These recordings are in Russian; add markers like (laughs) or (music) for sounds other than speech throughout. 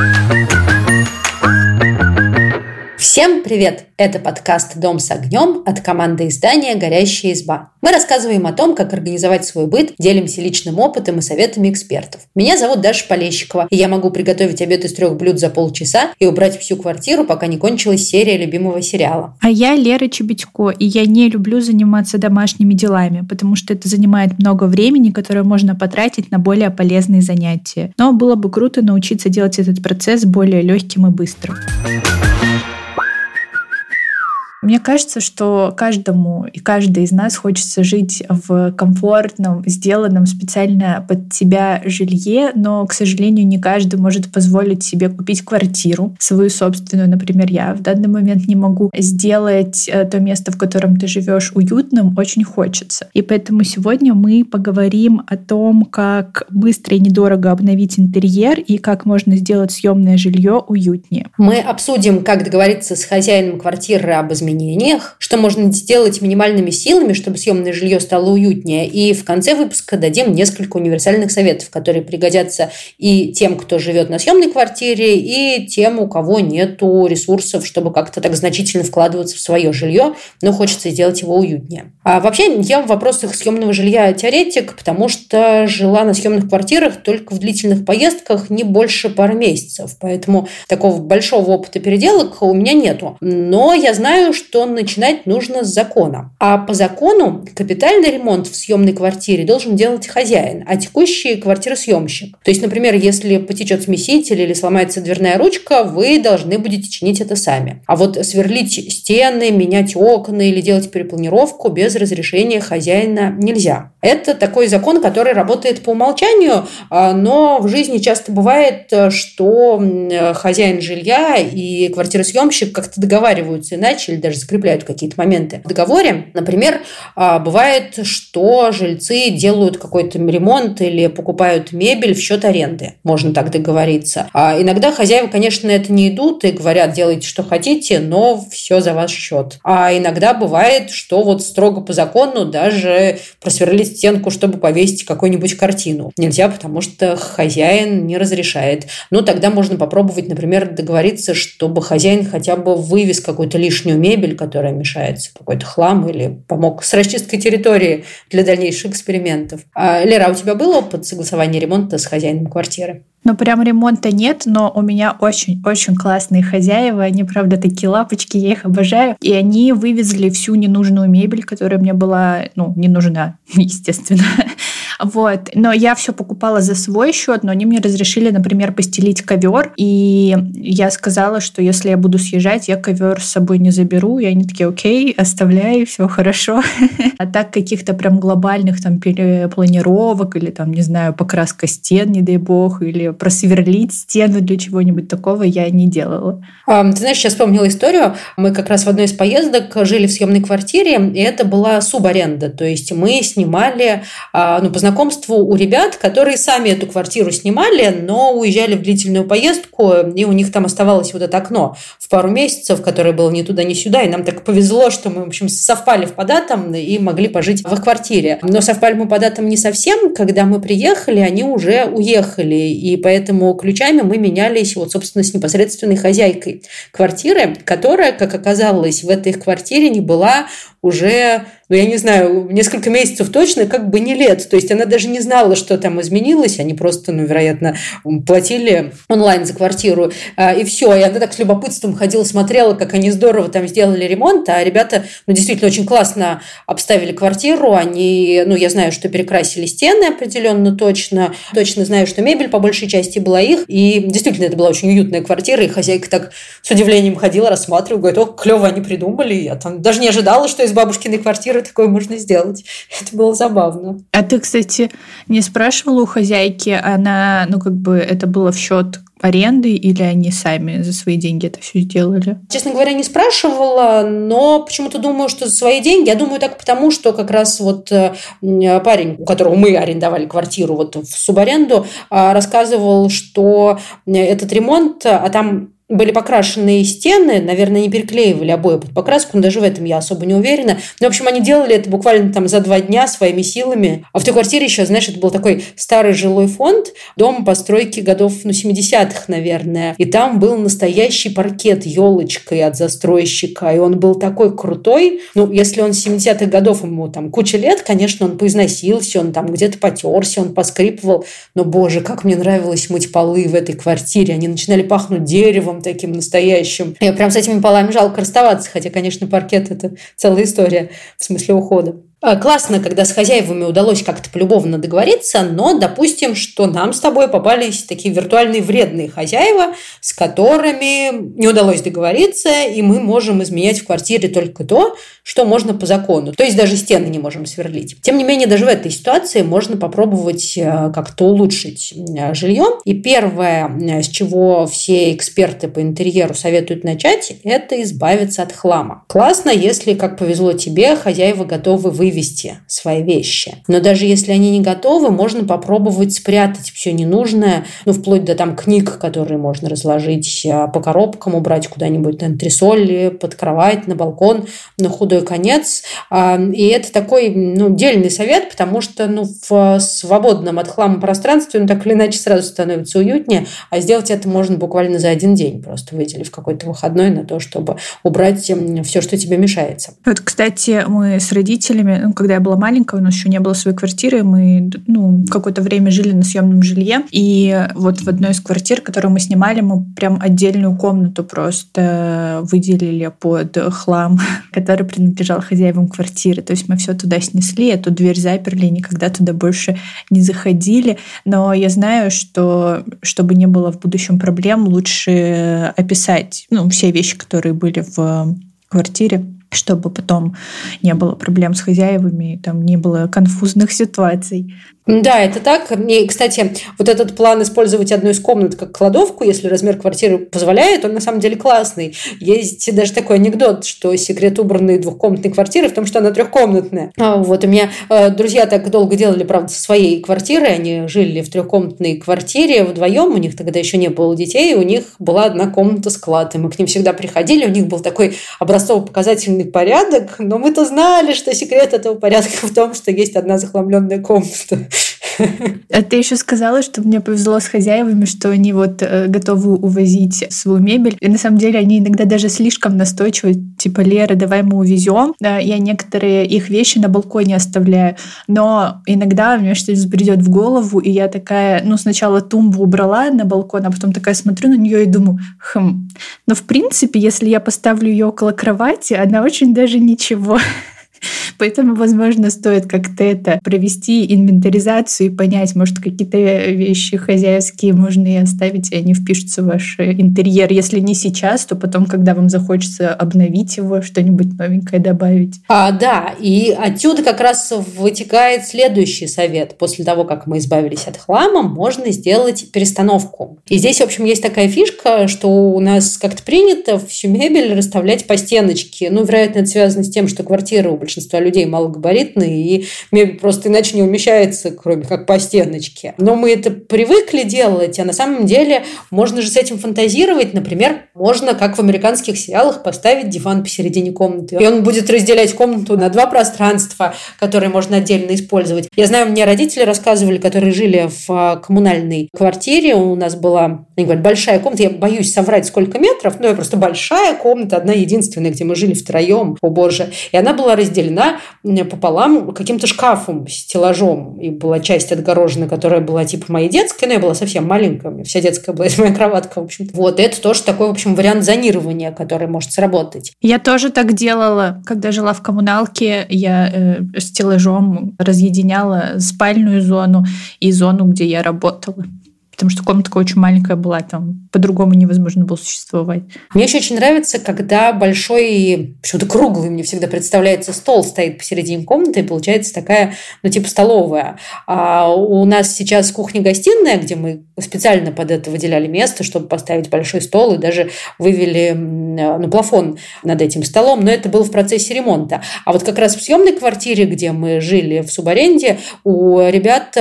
Thank you. Всем привет! Это подкаст «Дом с огнем» от команды издания «Горящая изба». Мы рассказываем о том, как организовать свой быт, делимся личным опытом и советами экспертов. Меня зовут Даша Полещикова, и я могу приготовить обед из трех блюд за полчаса и убрать всю квартиру, пока не кончилась серия любимого сериала. А я Лера Чебедько, и я не люблю заниматься домашними делами, потому что это занимает много времени, которое можно потратить на более полезные занятия. Но было бы круто научиться делать этот процесс более легким и быстрым. Мне кажется, что каждому и каждой из нас хочется жить в комфортном, сделанном специально под себя жилье, но, к сожалению, не каждый может позволить себе купить квартиру, свою собственную, например, я в данный момент не могу сделать э, то место, в котором ты живешь, уютным, очень хочется. И поэтому сегодня мы поговорим о том, как быстро и недорого обновить интерьер и как можно сделать съемное жилье уютнее. Мы обсудим, как договориться с хозяином квартиры об изменениях изменениях, что можно сделать минимальными силами, чтобы съемное жилье стало уютнее. И в конце выпуска дадим несколько универсальных советов, которые пригодятся и тем, кто живет на съемной квартире, и тем, у кого нет ресурсов, чтобы как-то так значительно вкладываться в свое жилье, но хочется сделать его уютнее. А вообще, я в вопросах съемного жилья теоретик, потому что жила на съемных квартирах только в длительных поездках не больше пары месяцев. Поэтому такого большого опыта переделок у меня нету. Но я знаю, что начинать нужно с закона. А по закону капитальный ремонт в съемной квартире должен делать хозяин, а текущий квартиросъемщик. То есть, например, если потечет смеситель или сломается дверная ручка, вы должны будете чинить это сами. А вот сверлить стены, менять окна или делать перепланировку без разрешения хозяина нельзя. Это такой закон, который работает по умолчанию, а, но в жизни часто бывает, что хозяин жилья и квартиросъемщик как-то договариваются иначе или даже закрепляют какие-то моменты в договоре. Например, а, бывает, что жильцы делают какой-то ремонт или покупают мебель в счет аренды. Можно так договориться. А иногда хозяева, конечно, это не идут и говорят, делайте, что хотите, но все за ваш счет. А иногда бывает, что вот строго по закону даже просверлить стенку, чтобы повесить какую-нибудь картину. Нельзя, потому что хозяин не разрешает. Ну, тогда можно попробовать, например, договориться, чтобы хозяин хотя бы вывез какую-то лишнюю мебель мебель, которая мешается, какой-то хлам или помог с расчисткой территории для дальнейших экспериментов. А, Лера, а у тебя был опыт согласования ремонта с хозяином квартиры? Ну, прям ремонта нет, но у меня очень-очень классные хозяева. Они, правда, такие лапочки, я их обожаю. И они вывезли всю ненужную мебель, которая мне была, ну, не нужна, (laughs) естественно. Вот. Но я все покупала за свой счет, но они мне разрешили, например, постелить ковер. И я сказала, что если я буду съезжать, я ковер с собой не заберу. И они такие, окей, оставляй, все хорошо. (laughs) А так каких-то прям глобальных там планировок или там, не знаю, покраска стен, не дай бог, или просверлить стену для чего-нибудь такого я не делала. А, ты знаешь, сейчас вспомнила историю. Мы как раз в одной из поездок жили в съемной квартире, и это была субаренда. То есть мы снимали, а, ну, познакомились знакомству у ребят, которые сами эту квартиру снимали, но уезжали в длительную поездку, и у них там оставалось вот это окно в пару месяцев, которое было ни туда, ни сюда, и нам так повезло, что мы, в общем, совпали в податом и могли пожить в их квартире. Но совпали мы по датам не совсем, когда мы приехали, они уже уехали, и поэтому ключами мы менялись вот, собственно, с непосредственной хозяйкой квартиры, которая, как оказалось, в этой квартире не была уже ну, я не знаю, несколько месяцев точно, как бы не лет. То есть она даже не знала, что там изменилось. Они просто, ну, вероятно, платили онлайн за квартиру. А, и все. И она так с любопытством ходила, смотрела, как они здорово там сделали ремонт. А ребята, ну, действительно, очень классно обставили квартиру. Они, ну, я знаю, что перекрасили стены определенно точно. Точно знаю, что мебель по большей части была их. И действительно, это была очень уютная квартира. И хозяйка так с удивлением ходила, рассматривала, говорит, о, клево они придумали. Я там даже не ожидала, что из бабушкиной квартиры такое можно сделать. (laughs) Это было забавно. А ты, кстати, не спрашивала у хозяйки, она, ну, как бы это было в счет аренды или они сами за свои деньги это все сделали? Честно говоря, не спрашивала, но почему-то думаю, что за свои деньги. Я думаю так потому, что как раз вот э, парень, у которого мы арендовали квартиру вот в субаренду, а, рассказывал, что этот ремонт, а там были покрашенные стены, наверное, не переклеивали обои под покраску, но даже в этом я особо не уверена. Но, в общем, они делали это буквально там за два дня своими силами. А в той квартире еще, знаешь, это был такой старый жилой фонд, дом постройки годов, ну, 70-х, наверное. И там был настоящий паркет елочкой от застройщика, и он был такой крутой. Ну, если он 70-х годов, ему там куча лет, конечно, он поизносился, он там где-то потерся, он поскрипывал. Но, боже, как мне нравилось мыть полы в этой квартире. Они начинали пахнуть деревом таким настоящим. Я прям с этими полами жалко расставаться, хотя, конечно, паркет – это целая история в смысле ухода. А, классно, когда с хозяевами удалось как-то полюбовно договориться, но допустим, что нам с тобой попались такие виртуальные вредные хозяева, с которыми не удалось договориться, и мы можем изменять в квартире только то, что можно по закону. То есть даже стены не можем сверлить. Тем не менее, даже в этой ситуации можно попробовать э, как-то улучшить э, жилье. И первое, э, с чего все эксперты по интерьеру советуют начать, это избавиться от хлама. Классно, если, как повезло тебе, хозяева готовы выйти вывести свои вещи. Но даже если они не готовы, можно попробовать спрятать все ненужное, ну, вплоть до там книг, которые можно разложить а, по коробкам, убрать куда-нибудь на антресоли, под кровать, на балкон, на худой конец. А, и это такой, ну, дельный совет, потому что, ну, в свободном от хлама пространстве, ну, так или иначе сразу становится уютнее, а сделать это можно буквально за один день, просто выделив какой-то выходной на то, чтобы убрать все, что тебе мешается. Вот, кстати, мы с родителями когда я была маленькая, у нас еще не было своей квартиры, мы ну, какое-то время жили на съемном жилье, и вот в одной из квартир, которую мы снимали, мы прям отдельную комнату просто выделили под хлам, (laughs) который принадлежал хозяевам квартиры. То есть мы все туда снесли, эту дверь заперли, никогда туда больше не заходили. Но я знаю, что чтобы не было в будущем проблем, лучше описать ну, все вещи, которые были в квартире, чтобы потом не было проблем с хозяевами, там не было конфузных (laughs) ситуаций. Да, это так. И, кстати, вот этот план использовать одну из комнат как кладовку, если размер квартиры позволяет, он на самом деле классный. Есть даже такой анекдот, что секрет убранной двухкомнатной квартиры в том, что она трехкомнатная. А вот у меня э, друзья так долго делали, правда, со своей квартиры. Они жили в трехкомнатной квартире вдвоем. У них тогда еще не было детей. У них была одна комната склад. И мы к ним всегда приходили. У них был такой образцово-показательный порядок. Но мы-то знали, что секрет этого порядка в том, что есть одна захламленная комната. А ты еще сказала, что мне повезло с хозяевами, что они вот э, готовы увозить свою мебель. И на самом деле они иногда даже слишком настойчивы, типа, Лера, давай мы увезем. Я некоторые их вещи на балконе оставляю. Но иногда мне что-то придет в голову, и я такая, ну, сначала тумбу убрала на балкон, а потом такая смотрю на нее и думаю, хм. Но в принципе, если я поставлю ее около кровати, она очень даже ничего. Поэтому, возможно, стоит как-то это провести инвентаризацию и понять, может, какие-то вещи хозяйские можно и оставить, и они впишутся в ваш интерьер. Если не сейчас, то потом, когда вам захочется обновить его, что-нибудь новенькое добавить. А, да, и отсюда как раз вытекает следующий совет. После того, как мы избавились от хлама, можно сделать перестановку. И здесь, в общем, есть такая фишка, что у нас как-то принято всю мебель расставлять по стеночке. Ну, вероятно, это связано с тем, что квартира у большинства людей малогабаритные, и мебель просто иначе не умещается, кроме как по стеночке. Но мы это привыкли делать, а на самом деле можно же с этим фантазировать. Например, можно, как в американских сериалах, поставить диван посередине комнаты. И он будет разделять комнату на два пространства, которые можно отдельно использовать. Я знаю, мне родители рассказывали, которые жили в а, коммунальной квартире. У нас была, они говорят, большая комната. Я боюсь соврать, сколько метров, но я просто большая комната, одна единственная, где мы жили втроем. О боже. И она была разделена пополам каким-то шкафом, стеллажом. И была часть отгорожена, которая была типа моей детской, но я была совсем маленькая, у меня вся детская была, (laughs) это моя кроватка, в общем. Вот, это тоже такой, в общем, вариант зонирования, который может сработать. Я тоже так делала, когда жила в коммуналке, я э, стеллажом разъединяла спальную зону и зону, где я работала потому что комнатка очень маленькая была, там по-другому невозможно было существовать. Мне еще очень нравится, когда большой, почему-то круглый мне всегда представляется, стол стоит посередине комнаты, и получается такая, ну, типа столовая. А у нас сейчас кухня-гостиная, где мы специально под это выделяли место, чтобы поставить большой стол, и даже вывели ну, плафон над этим столом, но это было в процессе ремонта. А вот как раз в съемной квартире, где мы жили в субаренде, у ребят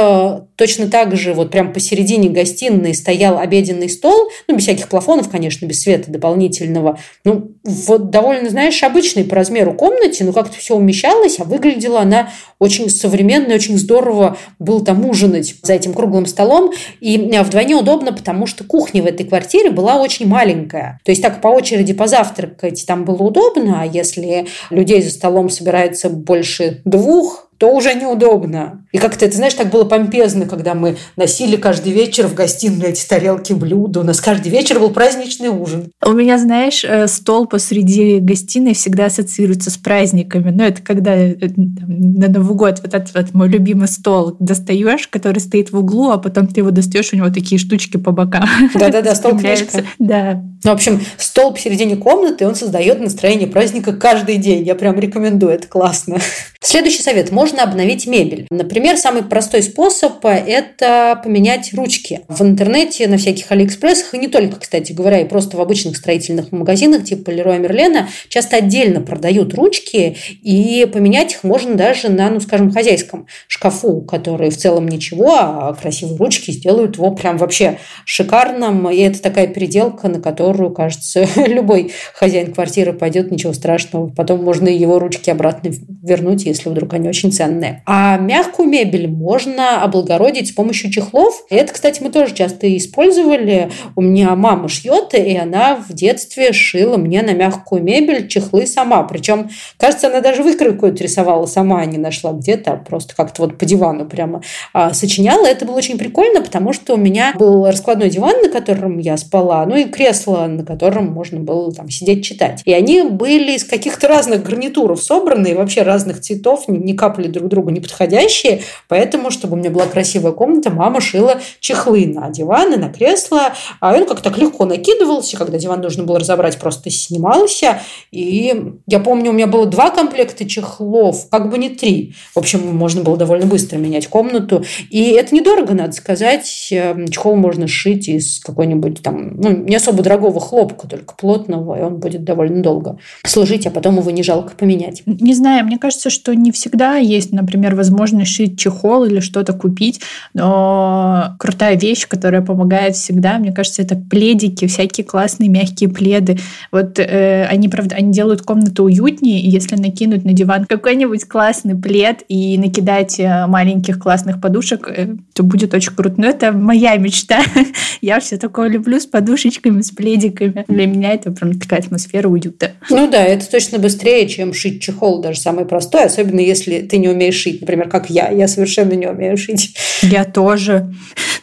точно так же вот прям посередине гостиной гостиной стоял обеденный стол, ну, без всяких плафонов, конечно, без света дополнительного, ну, вот довольно, знаешь, обычной по размеру комнате, но как-то все умещалось, а выглядела она очень современно, очень здорово было там ужинать за этим круглым столом. И вдвойне удобно, потому что кухня в этой квартире была очень маленькая. То есть так по очереди позавтракать там было удобно, а если людей за столом собирается больше двух, то уже неудобно. И как-то, это, знаешь, так было помпезно, когда мы носили каждый вечер в гостиную эти тарелки блюда. У нас каждый вечер был праздничный ужин. У меня, знаешь, э, стол посреди гостиной всегда ассоциируется с праздниками. Ну, это когда э, там, на Новый год вот этот вот мой любимый стол достаешь, который стоит в углу, а потом ты его достаешь, у него такие штучки по бокам. Да-да-да, стол-книжка. Да. Ну, в общем, стол посередине комнаты, он создает настроение праздника каждый день. Я прям рекомендую, это классно. Следующий совет. Можно обновить мебель. Например, самый простой способ – это поменять ручки. В интернете, на всяких Алиэкспрессах, и не только, кстати говоря, и просто в обычных строительных магазинах типа Леруа Мерлена часто отдельно продают ручки, и поменять их можно даже на, ну, скажем, хозяйском шкафу, который в целом ничего, а красивые ручки сделают его прям вообще шикарным. И это такая переделка, на которую, кажется, (laughs) любой хозяин квартиры пойдет, ничего страшного. Потом можно его ручки обратно вернуть, если вдруг они очень ценные. А мягкую мебель можно облагородить с помощью чехлов. Это, кстати, мы тоже часто использовали. У меня мама шьет, и она в детстве шила мне на мягкую мебель чехлы сама. Причем, кажется, она даже выкройку рисовала сама, а не нашла где-то, а просто как-то вот по дивану прямо а, сочиняла. Это было очень прикольно, потому что у меня был раскладной диван, на котором я спала, ну и кресло на котором можно было там сидеть читать. И они были из каких-то разных гарнитуров собраны, и вообще разных цветов, не капали друг другу не подходящие. Поэтому, чтобы у меня была красивая комната, мама шила чехлы на диваны, на кресла. А он как-то так легко накидывался, когда диван нужно было разобрать, просто снимался. И я помню, у меня было два комплекта чехлов, как бы не три. В общем, можно было довольно быстро менять комнату. И это недорого, надо сказать. Эм, чехол можно сшить из какой-нибудь там, ну, не особо дорогого хлопка, только плотного, и он будет довольно долго служить, а потом его не жалко поменять. Не знаю, мне кажется, что не всегда есть, например, возможность шить чехол или что-то купить, но крутая вещь, которая помогает всегда, мне кажется, это пледики, всякие классные мягкие пледы. Вот э, они, правда, они делают комнату уютнее, если накинуть на диван какой-нибудь классный плед и накидать э, маленьких классных подушек, э, то будет очень круто. Но это моя мечта. (laughs) Я все такое люблю с подушечками, с пледиками. Для меня это прям такая атмосфера уюта. Ну да, это точно быстрее, чем шить чехол, даже самый простой, особенно если ты не умеешь шить, например, как я. Я совершенно не умею шить. Я тоже.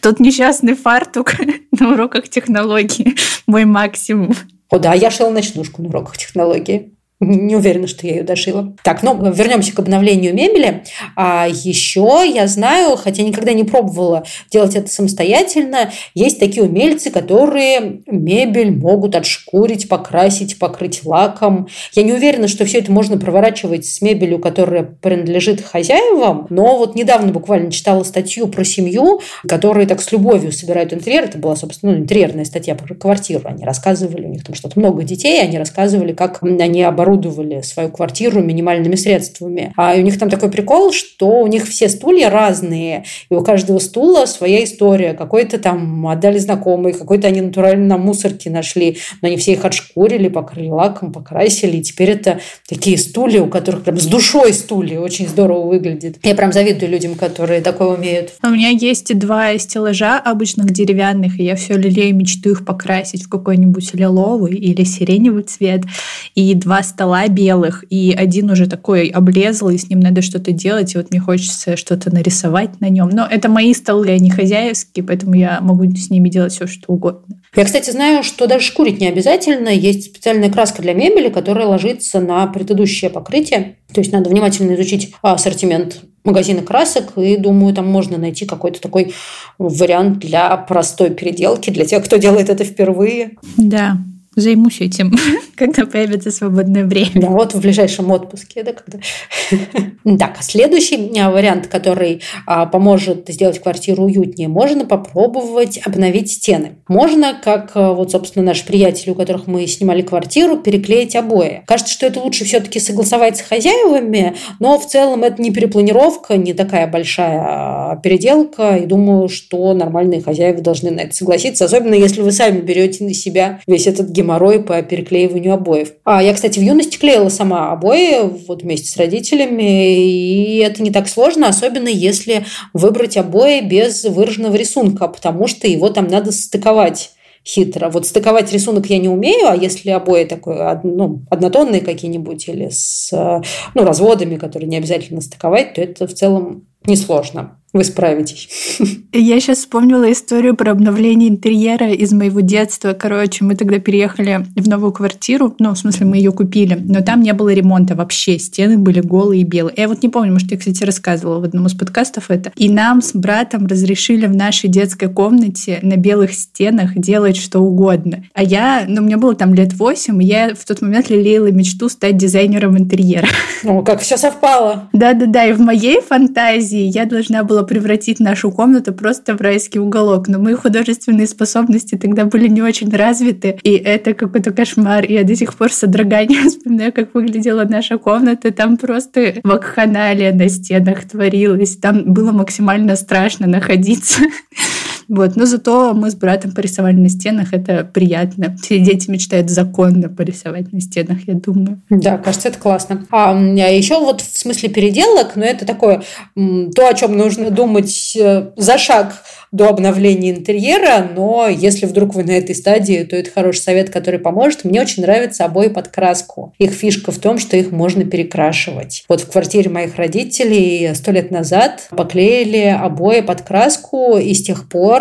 Тот несчастный фартук (laughs) на уроках технологии. Мой максимум. О да, я шила ночнушку на уроках технологии. Не уверена, что я ее дошила. Так, ну, вернемся к обновлению мебели. А еще я знаю, хотя никогда не пробовала делать это самостоятельно, есть такие умельцы, которые мебель могут отшкурить, покрасить, покрыть лаком. Я не уверена, что все это можно проворачивать с мебелью, которая принадлежит хозяевам, но вот недавно буквально читала статью про семью, которые так с любовью собирают интерьер. Это была, собственно, ну, интерьерная статья про квартиру. Они рассказывали, у них там что-то много детей, они рассказывали, как они оборудовали оборудовали свою квартиру минимальными средствами. А у них там такой прикол, что у них все стулья разные, и у каждого стула своя история. Какой-то там отдали знакомые, какой-то они натурально на мусорке нашли, но они все их отшкурили, покрыли лаком, покрасили, и теперь это такие стулья, у которых прям с душой стулья, очень здорово выглядит. Я прям завидую людям, которые такое умеют. У меня есть два стеллажа обычных деревянных, и я все лелею мечту их покрасить в какой-нибудь лиловый или сиреневый цвет, и два стола белых, и один уже такой облезлый, с ним надо что-то делать, и вот мне хочется что-то нарисовать на нем. Но это мои столы, они хозяйские, поэтому я могу с ними делать все, что угодно. Я, кстати, знаю, что даже шкурить не обязательно. Есть специальная краска для мебели, которая ложится на предыдущее покрытие. То есть надо внимательно изучить ассортимент магазина красок, и думаю, там можно найти какой-то такой вариант для простой переделки, для тех, кто делает это впервые. Да, Займусь этим, (laughs) когда появится свободное время. Да, вот в ближайшем отпуске. Да, когда... (laughs) так, следующий а, вариант, который а, поможет сделать квартиру уютнее, можно попробовать обновить стены. Можно, как а, вот, собственно, наши приятели, у которых мы снимали квартиру, переклеить обои. Кажется, что это лучше все-таки согласовать с хозяевами, но в целом это не перепланировка, не такая большая а, переделка, и думаю, что нормальные хозяева должны на это согласиться, особенно если вы сами берете на себя весь этот геморрой по переклеиванию обоев. А я, кстати, в юности клеила сама обои вот вместе с родителями, и это не так сложно, особенно если выбрать обои без выраженного рисунка, потому что его там надо стыковать хитро. Вот стыковать рисунок я не умею, а если обои такой, ну, однотонные какие-нибудь или с ну, разводами, которые не обязательно стыковать, то это в целом несложно вы справитесь. (laughs) Я сейчас вспомнила историю про обновление интерьера из моего детства. Короче, мы тогда переехали в новую квартиру, ну, в смысле, мы ее купили, но там не было ремонта вообще, стены были голые и белые. Я вот не помню, может, я, кстати, рассказывала в одном из подкастов это. И нам с братом разрешили в нашей детской комнате на белых стенах делать что угодно. А я, ну, мне было там лет восемь, и я в тот момент лелеяла мечту стать дизайнером интерьера. Ну, как все совпало. Да-да-да, и в моей фантазии я должна была превратить нашу комнату просто в райский уголок. Но мои художественные способности тогда были не очень развиты, и это какой-то кошмар. Я до сих пор с содроганием (laughs) вспоминаю, как выглядела наша комната. Там просто вакханалия на стенах творилась. Там было максимально страшно находиться. (laughs) Вот. Но зато мы с братом порисовали на стенах, это приятно. Все дети мечтают законно порисовать на стенах, я думаю. Да, кажется, это классно. А, а еще вот в смысле переделок, но это такое, то, о чем нужно думать э, за шаг до обновления интерьера, но если вдруг вы на этой стадии, то это хороший совет, который поможет. Мне очень нравятся обои под краску. Их фишка в том, что их можно перекрашивать. Вот в квартире моих родителей сто лет назад поклеили обои под краску, и с тех пор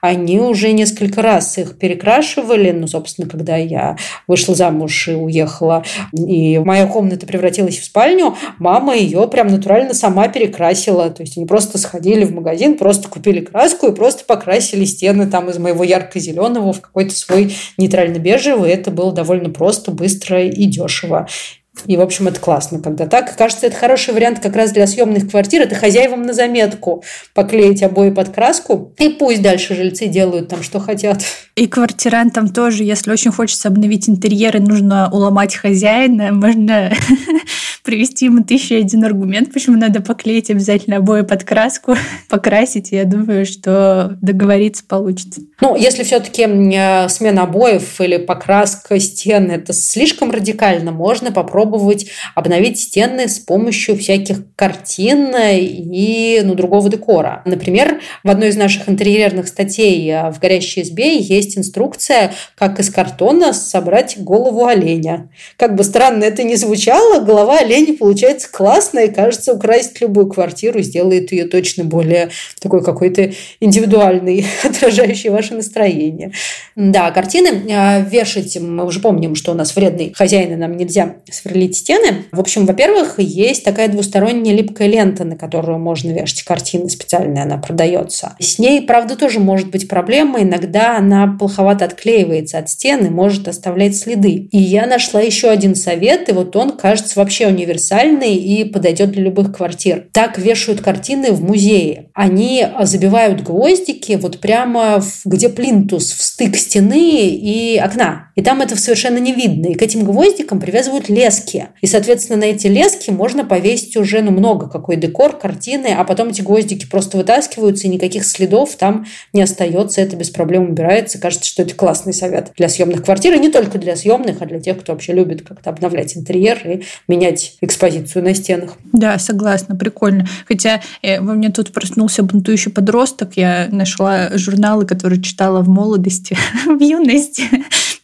они уже несколько раз их перекрашивали. Ну, собственно, когда я вышла замуж и уехала, и моя комната превратилась в спальню, мама ее прям натурально сама перекрасила. То есть они просто сходили в магазин, просто купили краску и просто покрасили стены там из моего ярко-зеленого в какой-то свой нейтрально-бежевый. Это было довольно просто, быстро и дешево. И, в общем, это классно, когда так. Кажется, это хороший вариант как раз для съемных квартир. Это хозяевам на заметку поклеить обои под краску. И пусть дальше жильцы делают там, что хотят. И квартирантам тоже, если очень хочется обновить интерьеры, нужно уломать хозяина. Можно (laughs) привести ему тысячу один аргумент, почему надо поклеить обязательно обои под краску, (laughs) покрасить. Я думаю, что договориться получится. Ну, если все-таки э, смена обоев или покраска стен – это слишком радикально, можно попробовать обновить стены с помощью всяких картин и ну, другого декора. Например, в одной из наших интерьерных статей э, в «Горящей избе» есть инструкция, как из картона собрать голову оленя. Как бы странно это ни звучало, голова оленя получается классно, и кажется, украсить любую квартиру сделает ее точно более такой какой-то индивидуальный, (laughs) отражающий ваше настроение. Да, картины а, вешать, мы уже помним, что у нас вредный хозяин, и нам нельзя сверлить стены. В общем, во-первых, есть такая двусторонняя липкая лента, на которую можно вешать картины специальная, она продается. С ней, правда, тоже может быть проблема. Иногда она плоховато отклеивается от стены, может оставлять следы. И я нашла еще один совет, и вот он, кажется, вообще универсальный и подойдет для любых квартир. Так вешают картины в музее. Они забивают гвоздики вот прямо в, где плинтус, в стык стены и окна. И там это совершенно не видно. И к этим гвоздикам привязывают лески. И, соответственно, на эти лески можно повесить уже ну, много какой декор, картины, а потом эти гвоздики просто вытаскиваются, и никаких следов там не остается. Это без проблем убирается. Кажется, что это классный совет для съемных квартир. И не только для съемных, а для тех, кто вообще любит как-то обновлять интерьер и менять экспозицию на стенах. Да, согласна, прикольно. Хотя э, во мне тут проснулся бунтующий подросток. Я нашла журналы, которые читала в молодости, (laughs) в юности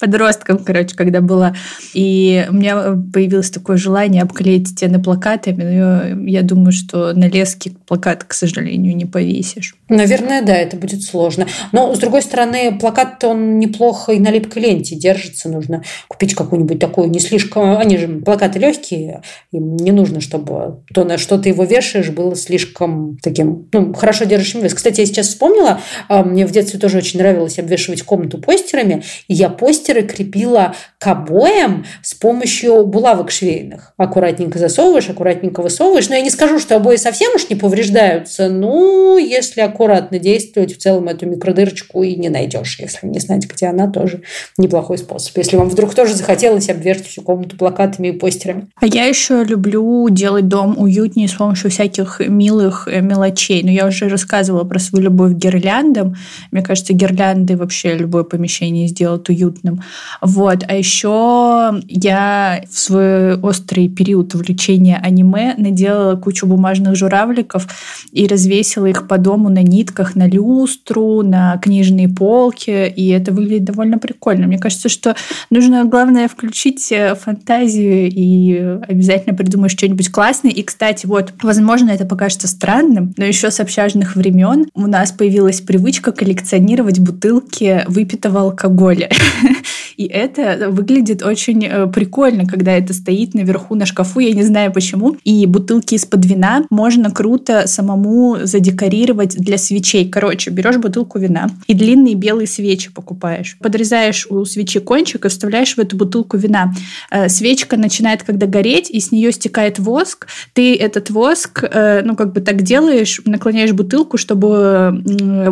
подростком, короче, когда была. И у меня появилось такое желание обклеить стены плакатами. Но я думаю, что на леске плакат, к сожалению, не повесишь. Наверное, да, это будет сложно. Но, с другой стороны, плакат он неплохо и на липкой ленте держится. Нужно купить какую-нибудь такую не слишком... Они же плакаты легкие, им не нужно, чтобы то, на что ты его вешаешь, было слишком таким, ну, хорошо держащим вес. Кстати, я сейчас вспомнила, а, мне в детстве тоже очень нравилось обвешивать комнату постерами, и я постеры крепила к обоям с помощью булавок швейных. Аккуратненько засовываешь, аккуратненько высовываешь. Но я не скажу, что обои совсем уж не повреждаются. Ну, если аккуратно действовать, в целом эту микродырочку и не найдешь. Если не знать, где она, тоже неплохой способ. Если вам вдруг тоже захотелось обвешать всю комнату плакатами и постерами. А я еще люблю делать дом уютнее с помощью всяких милых э, мелочей. Но я уже рассказывала про свою любовь к гирляндам. Мне кажется, гирлянды вообще любое помещение сделают уютным. Вот. А еще я в свой острый период увлечения аниме наделала кучу бумажных журавликов и развесила их по дому на нитках, на люстру, на книжные полки. И это выглядит довольно прикольно. Мне кажется, что нужно, главное, включить э, фантазию и обязательно придумать что-нибудь классное. И, кстати, вот, возможно, это покажется странным, но еще с общажных времен у нас появилась привычка коллекционировать бутылки выпитого алкоголя. (laughs) И это выглядит очень э, прикольно, когда это стоит наверху на шкафу, я не знаю почему. И бутылки из-под вина можно круто самому задекорировать для свечей. Короче, берешь бутылку вина и длинные белые свечи покупаешь. Подрезаешь у свечи кончик и вставляешь в эту бутылку вина. Э, свечка начинает когда гореть, и с нее стекает воск. Ты этот воск, э, ну, как бы так делаешь, наклоняешь бутылку, чтобы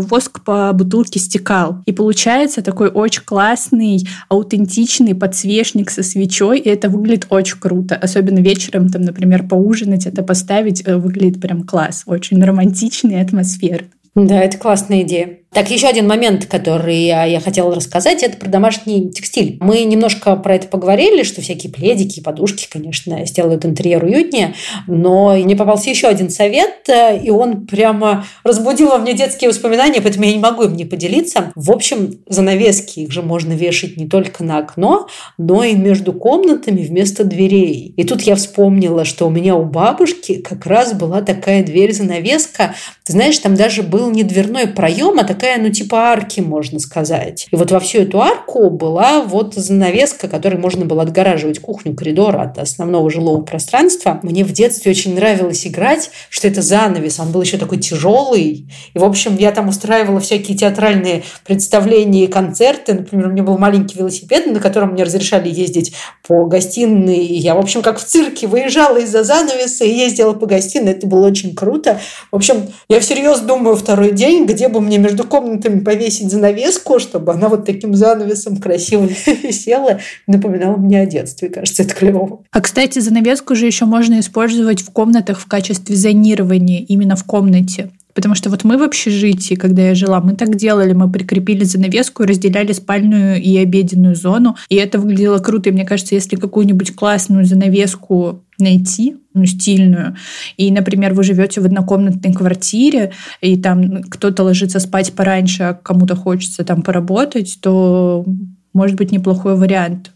воск по бутылке стекал. И получается такой очень классный аутентичный подсвечник со свечой, и это выглядит очень круто. Особенно вечером, там, например, поужинать, это поставить, э, выглядит прям класс. Очень романтичный и атмосферный. Да, это классная идея. Так, еще один момент, который я, я хотела рассказать, это про домашний текстиль. Мы немножко про это поговорили, что всякие пледики и подушки, конечно, сделают интерьер уютнее, но мне попался еще один совет, э, и он прямо разбудил во мне детские воспоминания, поэтому я не могу им не поделиться. В общем, занавески, их же можно вешать не только на окно, но и между комнатами вместо дверей. И тут я вспомнила, что у меня у бабушки как раз была такая дверь-занавеска. Ты знаешь, там даже был не дверной проем, а такая, ну, типа арки, можно сказать. И вот во всю эту арку была вот занавеска, которой можно было отгораживать кухню, коридор от основного жилого пространства. Мне в детстве очень нравилось играть, что это занавес. Он был еще такой тяжелый. И, в общем, я там устраивала всякие театральные представления и концерты. Например, у меня был маленький велосипед, на котором мне разрешали ездить по гостиной. И я, в общем, как в цирке, выезжала из-за занавеса и ездила по гостиной. Это было очень круто. В общем, я всерьез думаю второй день, где бы мне между комнатами повесить занавеску, чтобы она вот таким занавесом красиво (laughs) висела, напоминала мне о детстве. Кажется, это клево. А, кстати, занавеску же еще можно использовать в комнатах в качестве зонирования, именно в комнате. Потому что вот мы в общежитии, когда я жила, мы так делали, мы прикрепили занавеску и разделяли спальную и обеденную зону. И это выглядело круто. И мне кажется, если какую-нибудь классную занавеску найти, ну, стильную. И, например, вы живете в однокомнатной квартире, и там кто-то ложится спать пораньше, а кому-то хочется там поработать, то может быть неплохой вариант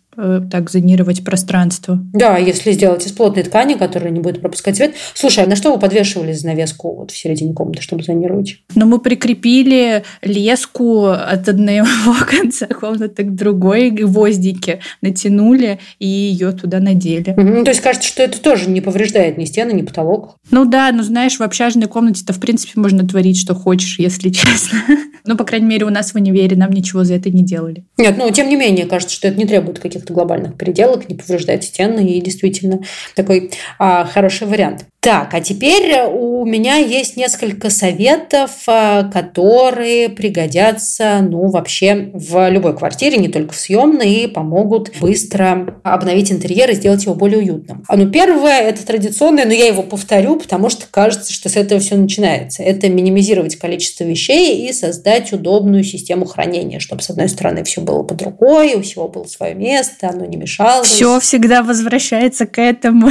так зонировать пространство. Да, если сделать из плотной ткани, которая не будет пропускать свет. Слушай, а на что вы подвешивали занавеску вот в середине комнаты, чтобы зонировать? Ну, мы прикрепили леску от одного (laughs) конца комнаты к другой, гвоздики натянули и ее туда надели. Угу. То есть кажется, что это тоже не повреждает ни стены, ни потолок. Ну да, ну знаешь, в общажной комнате-то в принципе можно творить, что хочешь, если (laughs) честно. Ну, по крайней мере, у нас в универе нам ничего за это не делали. Нет, ну, тем не менее, кажется, что это не требует каких-то глобальных переделок, не повреждает стены, и действительно такой а, хороший вариант. Так, а теперь у меня есть несколько советов, а, которые пригодятся, ну, вообще в любой квартире, не только в съемной, и помогут быстро обновить интерьер и сделать его более уютным. А, ну, первое, это традиционное, но я его повторю, потому что кажется, что с этого все начинается. Это минимизировать количество вещей и создать удобную систему хранения, чтобы, с одной стороны, все было под рукой, у всего было свое место, оно не мешалось. Все всегда возвращается к этому.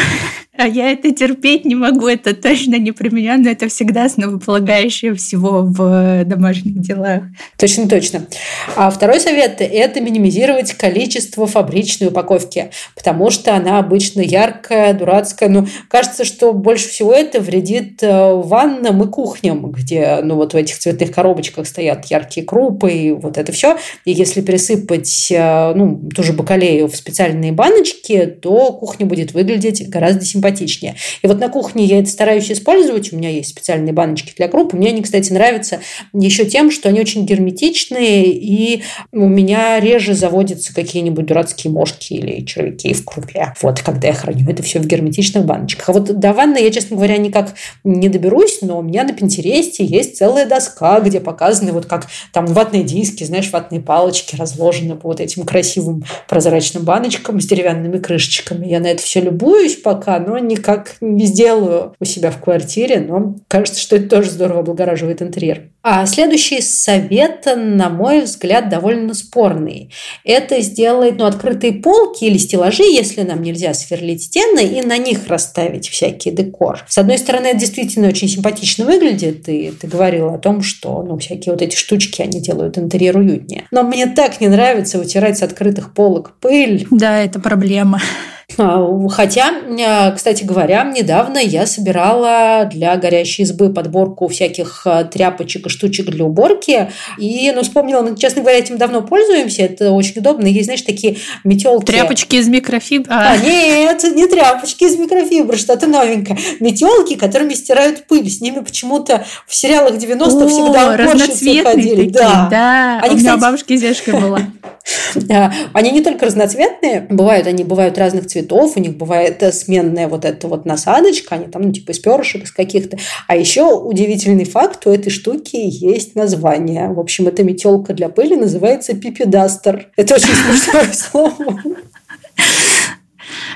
А я это терпеть не могу, это точно не про меня, но это всегда основополагающее всего в домашних делах. Точно, точно. А второй совет – это минимизировать количество фабричной упаковки, потому что она обычно яркая, дурацкая. Ну, кажется, что больше всего это вредит э, ваннам и кухням, где ну, вот в этих цветных коробочках стоят яркие крупы и вот это все. И если пересыпать э, ну, ту же бакалею в специальные баночки, то кухня будет выглядеть гораздо симпатичнее симпатичнее. И вот на кухне я это стараюсь использовать. У меня есть специальные баночки для круп. Мне они, кстати, нравятся еще тем, что они очень герметичные, и у меня реже заводятся какие-нибудь дурацкие мошки или червяки в крупе. Вот, когда я храню это все в герметичных баночках. А вот до ванны я, честно говоря, никак не доберусь, но у меня на Пинтересте есть целая доска, где показаны вот как там ватные диски, знаешь, ватные палочки разложены по вот этим красивым прозрачным баночкам с деревянными крышечками. Я на это все любуюсь пока, но никак не сделаю у себя в квартире, но кажется, что это тоже здорово облагораживает интерьер. А следующий совет, на мой взгляд, довольно спорный. Это сделать ну, открытые полки или стеллажи, если нам нельзя сверлить стены, и на них расставить всякий декор. С одной стороны, это действительно очень симпатично выглядит, и ты говорила о том, что ну, всякие вот эти штучки, они делают интерьер уютнее. Но мне так не нравится вытирать с открытых полок пыль. Да, это проблема. А, хотя, а, кстати говоря, недавно я собирала для горящей избы подборку всяких а, тряпочек и штучек для уборки. И, ну, вспомнила, мы, честно говоря, этим давно пользуемся. Это очень удобно. Есть, знаешь, такие метелки. Тряпочки из микрофибры? А, нет, не тряпочки из микрофибры, что-то новенькое. Метелки, которыми стирают пыль. С ними почему-то в сериалах 90-х всегда разноцветные ходили. Такие, да. да. Они, У меня кстати... бабушки зешкой была. (laughs) Они не только разноцветные, бывают они бывают разных цветов, у них бывает сменная вот эта вот насадочка, они там ну, типа из перышек, из каких-то. А еще удивительный факт, у этой штуки есть название. В общем, эта метелка для пыли называется пипидастер. Это очень смешное слово. (laughs)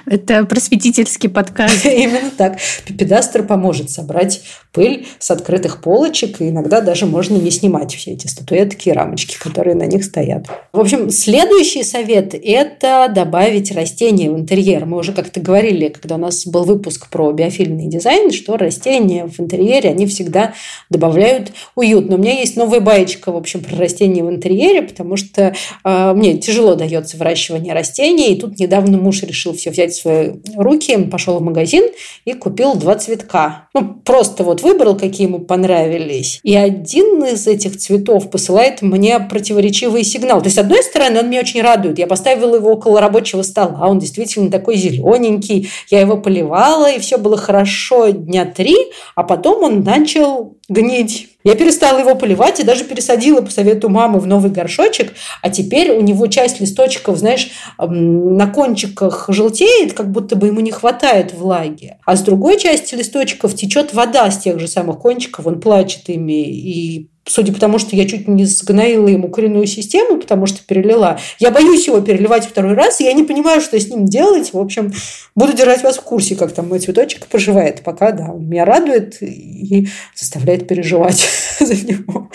Это просветительский подкаст. (laughs) Именно так. Пипедастер поможет собрать пыль с открытых полочек, и иногда даже можно не снимать все эти статуэтки и рамочки, которые на них стоят. В общем, следующий совет – это добавить растения в интерьер. Мы уже как-то говорили, когда у нас был выпуск про биофильный дизайн, что растения в интерьере, они всегда добавляют уют. Но у меня есть новая баечка, в общем, про растения в интерьере, потому что э, мне тяжело дается выращивание растений, и тут недавно муж решил все взять свои руки, пошел в магазин и купил два цветка. Ну, просто вот выбрал, какие ему понравились. И один из этих цветов посылает мне противоречивый сигнал. То есть, с одной стороны, он меня очень радует. Я поставила его около рабочего стола. Он действительно такой зелененький. Я его поливала, и все было хорошо дня три. А потом он начал гнить. Я перестала его поливать и даже пересадила по совету мамы в новый горшочек, а теперь у него часть листочков, знаешь, на кончиках желтеет, как будто бы ему не хватает влаги. А с другой части листочков течет вода с тех же самых кончиков, он плачет ими и судя по тому, что я чуть не сгноила ему коренную систему, потому что перелила. Я боюсь его переливать второй раз, и я не понимаю, что с ним делать. В общем, буду держать вас в курсе, как там мой цветочек поживает. Пока, да, он меня радует и заставляет переживать (laughs) за него.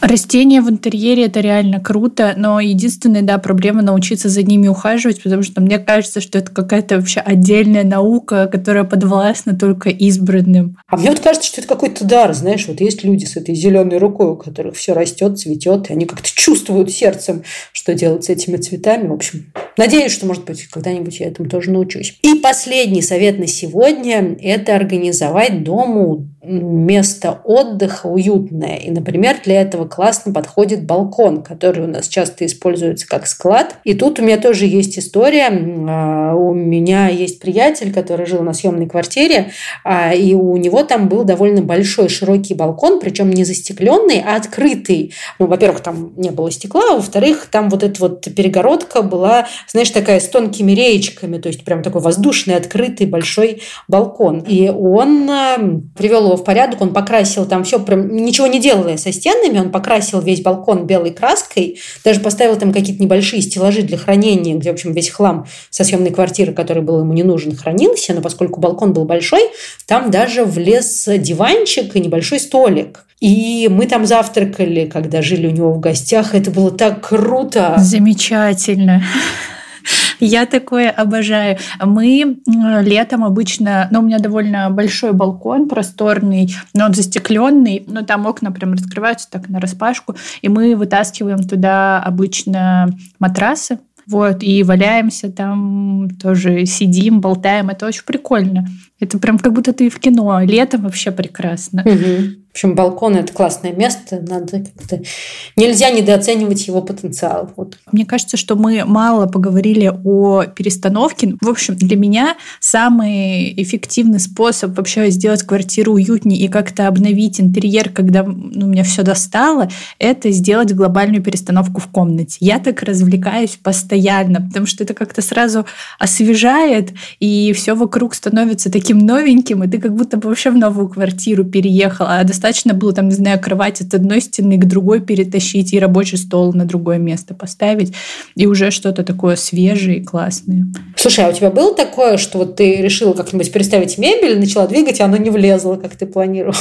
Растения в интерьере это реально круто, но единственная, да, проблема научиться за ними ухаживать, потому что мне кажется, что это какая-то вообще отдельная наука, которая подвластна только избранным. А мне вот кажется, что это какой-то дар, знаешь, вот есть люди с этой зеленой рукой, у которых все растет, цветет, и они как-то чувствуют сердцем, что делать с этими цветами. В общем, надеюсь, что, может быть, когда-нибудь я этому тоже научусь. И последний совет на сегодня – это организовать дому место отдыха уютное. И, например, для этого классно подходит балкон, который у нас часто используется как склад. И тут у меня тоже есть история. А, у меня есть приятель, который жил на съемной квартире, а, и у него там был довольно большой широкий балкон, причем не застекленный, а открытый. Ну, во-первых, там не было стекла, а во-вторых, там вот эта вот перегородка была, знаешь, такая с тонкими реечками, то есть прям такой воздушный, открытый большой балкон. И он а, привел его в порядок, он покрасил там все, прям ничего не делая со стенами, он покрасил весь балкон белой краской, даже поставил там какие-то небольшие стеллажи для хранения, где, в общем, весь хлам со съемной квартиры, который был ему не нужен, хранился, но поскольку балкон был большой, там даже влез диванчик и небольшой столик. И мы там завтракали, когда жили у него в гостях. Это было так круто. Замечательно. Я такое обожаю. Мы летом обычно, ну, у меня довольно большой балкон, просторный, но он застекленный, но там окна прям раскрываются так на распашку, и мы вытаскиваем туда обычно матрасы, вот, и валяемся там, тоже сидим, болтаем. Это очень прикольно. Это прям как будто ты в кино. Летом вообще прекрасно. Угу. В общем, балкон – это классное место. Надо как-то... Нельзя недооценивать его потенциал. Вот. Мне кажется, что мы мало поговорили о перестановке. В общем, для меня самый эффективный способ вообще сделать квартиру уютнее и как-то обновить интерьер, когда ну, меня все достало, это сделать глобальную перестановку в комнате. Я так развлекаюсь постоянно, потому что это как-то сразу освежает, и все вокруг становится таким новеньким, и ты как будто бы вообще в новую квартиру переехал, а достаточно было, там, не знаю, кровать от одной стены к другой перетащить и рабочий стол на другое место поставить, и уже что-то такое свежее и классное. Слушай, а у тебя было такое, что вот ты решила как-нибудь переставить мебель, начала двигать, а оно не влезло, как ты планировала?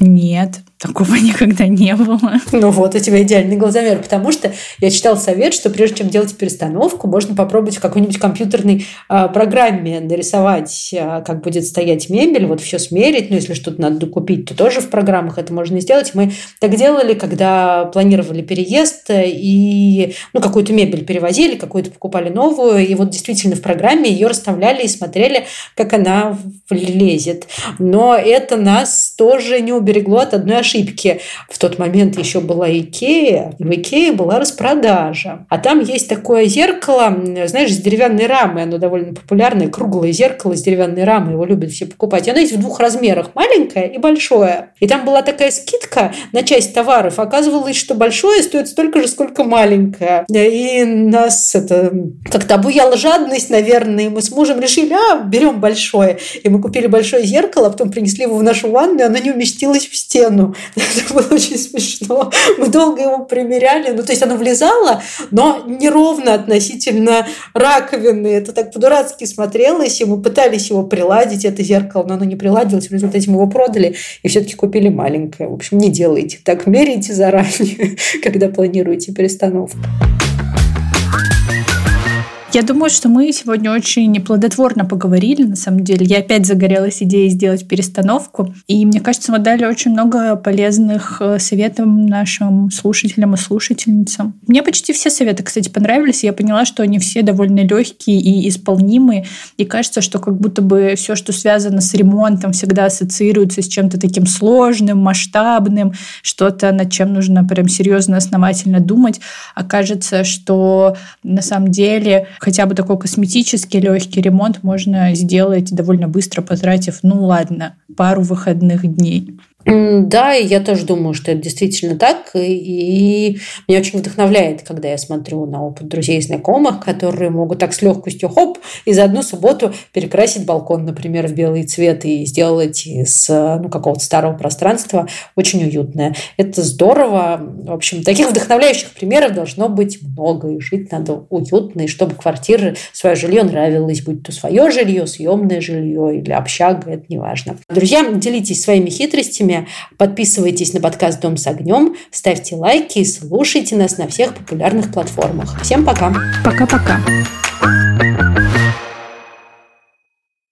Нет. Такого (laughs) никогда не было. Ну вот, у тебя идеальный глазомер, потому что я читал совет, что прежде чем делать перестановку, можно попробовать в какой-нибудь компьютерной э, программе нарисовать, э, как будет стоять мебель, вот все смерить, ну если что-то надо докупить, то тоже в программах это можно сделать. Мы так делали, когда планировали переезд и ну, какую-то мебель перевозили, какую-то покупали новую, и вот действительно в программе ее расставляли и смотрели, как она влезет. Но это нас тоже не уберегло от одной ошибки. В тот момент еще была Икея, и в Икее была распродажа. А там есть такое зеркало, знаешь, с деревянной рамой, оно довольно популярное, круглое зеркало с деревянной рамой, его любят все покупать. И оно есть в двух размерах, маленькое и большое. И там была такая скидка на часть товаров. Оказывалось, что большое стоит столько же, сколько маленькое. И нас это как-то обуяла жадность, наверное, и мы с мужем решили, а, берем большое. И мы купили большое зеркало, а потом принесли его в нашу ванну, и оно не уместилось в стену. (laughs) Это было очень смешно. Мы долго его примеряли. Ну, то есть оно влезало, но неровно относительно раковины. Это так по-дурацки смотрелось, и мы пытались его приладить, это зеркало, но оно не приладилось. В результате мы его продали и все-таки купили маленькое. В общем, не делайте так. Меряйте заранее, (laughs) когда планируете перестановку. Я думаю, что мы сегодня очень неплодотворно поговорили, на самом деле. Я опять загорелась идеей сделать перестановку. И мне кажется, мы дали очень много полезных э, советов нашим слушателям и слушательницам. Мне почти все советы, кстати, понравились. Я поняла, что они все довольно легкие и исполнимые. И кажется, что как будто бы все, что связано с ремонтом, всегда ассоциируется с чем-то таким сложным, масштабным, что-то, над чем нужно прям серьезно, основательно думать. Окажется, что на самом деле хотя бы такой косметический легкий ремонт можно сделать довольно быстро, потратив, ну ладно, пару выходных дней. Да, и я тоже думаю, что это действительно так. И меня очень вдохновляет, когда я смотрю на опыт друзей и знакомых, которые могут так с легкостью хоп и за одну субботу перекрасить балкон, например, в белый цвет и сделать из ну, какого-то старого пространства очень уютное. Это здорово. В общем, таких вдохновляющих примеров должно быть много. И жить надо уютно, и чтобы квартира, свое жилье нравилось, будь то свое жилье, съемное жилье или общага, это не важно. Друзья, делитесь своими хитростями, вами. Подписывайтесь на подкаст «Дом с огнем», ставьте лайки и слушайте нас на всех популярных платформах. Всем пока! Пока-пока!